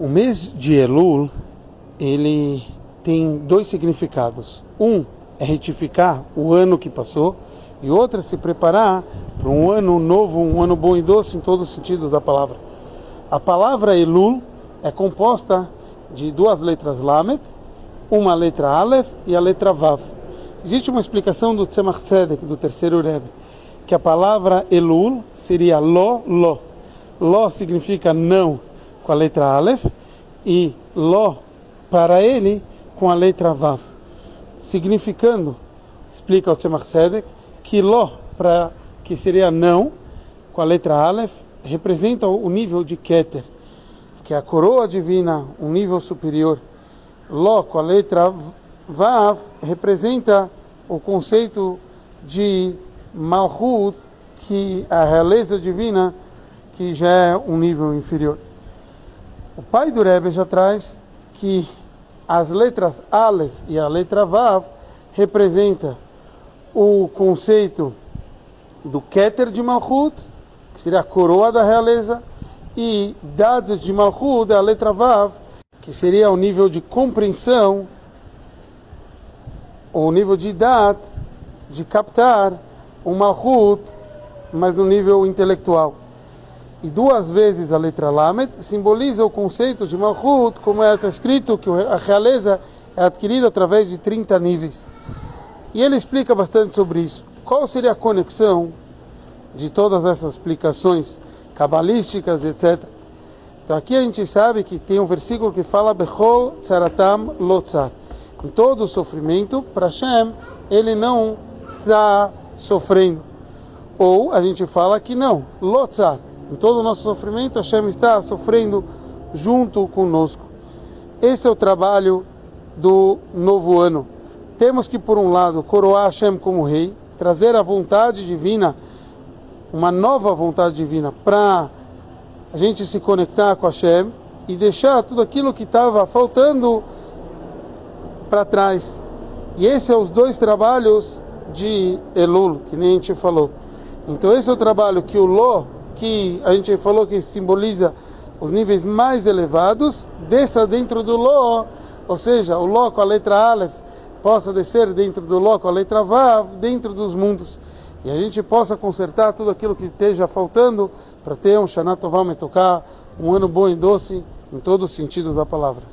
O mês de Elul, ele tem dois significados. Um é retificar o ano que passou e outro é se preparar para um ano novo, um ano bom e doce em todos os sentidos da palavra. A palavra Elul é composta de duas letras Lamet, uma letra Aleph e a letra Vav. Existe uma explicação do Tzemach Tzedek, do terceiro Rebbe, que a palavra Elul seria Lo, Lo. Lo significa não com a letra Aleph e Lo para ele com a letra Vav. Significando, explica o Tzemach Tzedek, que Lo, para, que seria não com a letra Aleph, representa o nível de Keter, que é a coroa divina, um nível superior. Lo, com a letra Vav, representa o conceito de Malchut, que é a realeza divina, que já é um nível inferior. O pai do Rebbe já traz que as letras Aleph e a letra Vav representa o conceito do Keter de Malchut, que seria a coroa da realeza, e Dad de Malchut, a letra Vav, que seria o nível de compreensão, ou o nível de Dad, de captar o Malchut, mas no nível intelectual e duas vezes a letra Lamed simboliza o conceito de Malchut, como é escrito que a realeza é adquirida através de 30 níveis. E ele explica bastante sobre isso. Qual seria a conexão de todas essas explicações cabalísticas, etc. Então aqui a gente sabe que tem um versículo que fala Bechol Tzaratam Lotzar. Em todo o sofrimento, para Hashem, ele não está sofrendo. Ou a gente fala que não, Lotzar em todo o nosso sofrimento, Hashem está sofrendo junto conosco. Esse é o trabalho do novo ano. Temos que, por um lado, coroar Hashem como rei, trazer a vontade divina, uma nova vontade divina, para a gente se conectar com Hashem e deixar tudo aquilo que estava faltando para trás. E esses são os dois trabalhos de Elul, que nem a gente falou. Então esse é o trabalho que o Ló que a gente falou que simboliza os níveis mais elevados, desça dentro do Ló, ou seja, o Ló com a letra Aleph possa descer dentro do Ló com a letra Vav, dentro dos mundos. E a gente possa consertar tudo aquilo que esteja faltando para ter um Shana Tová um ano bom e doce em todos os sentidos da palavra.